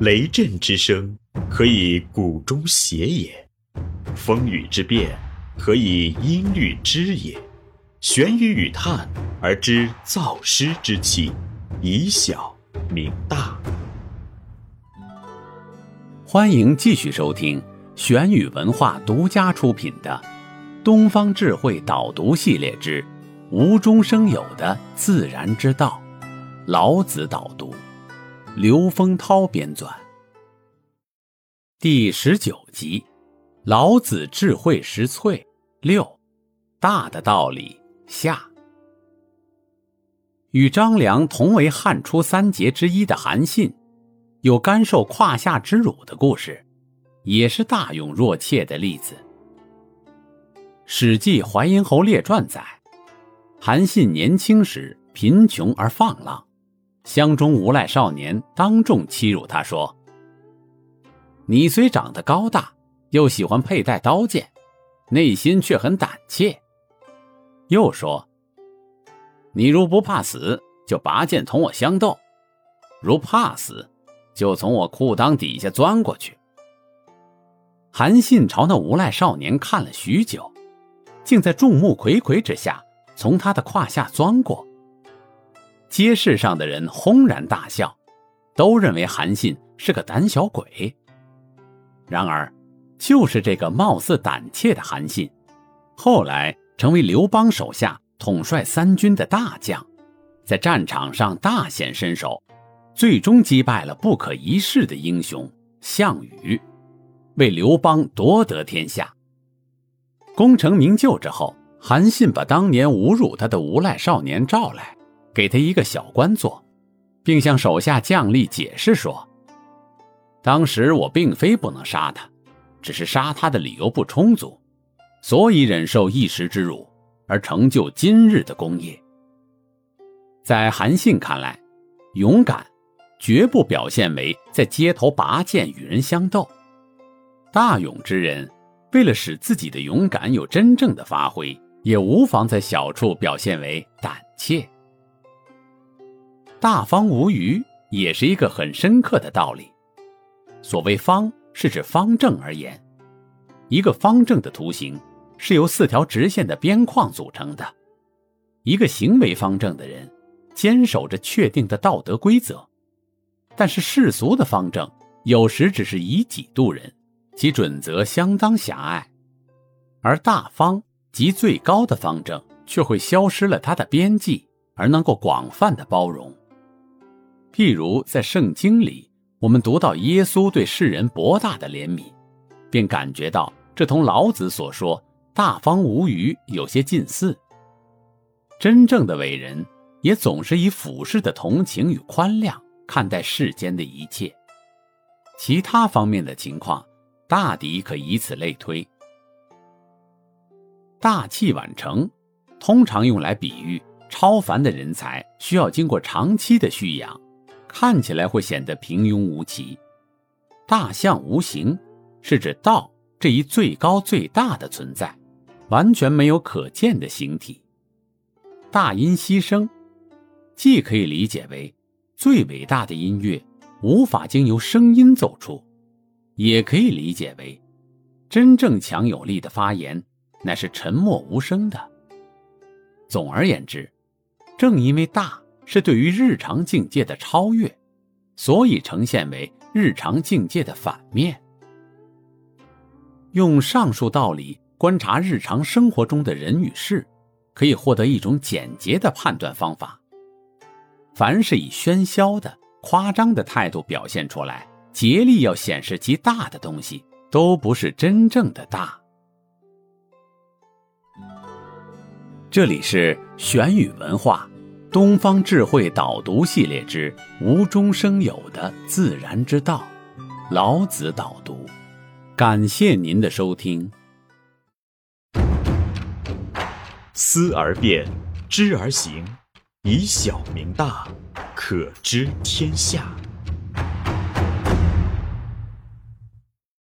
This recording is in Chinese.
雷震之声，可以鼓中谐也；风雨之变，可以音律之也。玄于语叹而知造湿之气，以小明大。欢迎继续收听玄宇文化独家出品的《东方智慧导读系列之无中生有的自然之道》，老子导读。刘丰涛编纂，第十九集，《老子智慧实萃六：大的道理下》。与张良同为汉初三杰之一的韩信，有甘受胯下之辱的故事，也是大勇若怯的例子。《史记·淮阴侯列传》载，韩信年轻时贫穷而放浪。乡中无赖少年当众欺辱他说：“你虽长得高大，又喜欢佩戴刀剑，内心却很胆怯。”又说：“你如不怕死，就拔剑同我相斗；如怕死，就从我裤裆底下钻过去。”韩信朝那无赖少年看了许久，竟在众目睽睽之下从他的胯下钻过。街市上的人轰然大笑，都认为韩信是个胆小鬼。然而，就是这个貌似胆怯的韩信，后来成为刘邦手下统帅三军的大将，在战场上大显身手，最终击败了不可一世的英雄项羽，为刘邦夺得天下。功成名就之后，韩信把当年侮辱他的无赖少年召来。给他一个小官做，并向手下将吏解释说：“当时我并非不能杀他，只是杀他的理由不充足，所以忍受一时之辱，而成就今日的功业。”在韩信看来，勇敢绝不表现为在街头拔剑与人相斗。大勇之人，为了使自己的勇敢有真正的发挥，也无妨在小处表现为胆怯。大方无余也是一个很深刻的道理。所谓方，是指方正而言。一个方正的图形是由四条直线的边框组成的。一个行为方正的人，坚守着确定的道德规则。但是世俗的方正有时只是以己度人，其准则相当狭隘；而大方及最高的方正却会消失了它的边际，而能够广泛的包容。譬如在圣经里，我们读到耶稣对世人博大的怜悯，便感觉到这同老子所说“大方无余”有些近似。真正的伟人也总是以俯视的同情与宽谅看待世间的一切。其他方面的情况，大抵可以此类推。大器晚成，通常用来比喻超凡的人才需要经过长期的蓄养。看起来会显得平庸无奇。大象无形，是指道这一最高最大的存在，完全没有可见的形体。大音希声，既可以理解为最伟大的音乐无法经由声音奏出，也可以理解为真正强有力的发言乃是沉默无声的。总而言之，正因为大。是对于日常境界的超越，所以呈现为日常境界的反面。用上述道理观察日常生活中的人与事，可以获得一种简洁的判断方法。凡是以喧嚣的、夸张的态度表现出来，竭力要显示其大的东西，都不是真正的大。这里是玄宇文化。东方智慧导读系列之无中生有的自然之道，老子导读。感谢您的收听。思而变，知而行，以小明大，可知天下。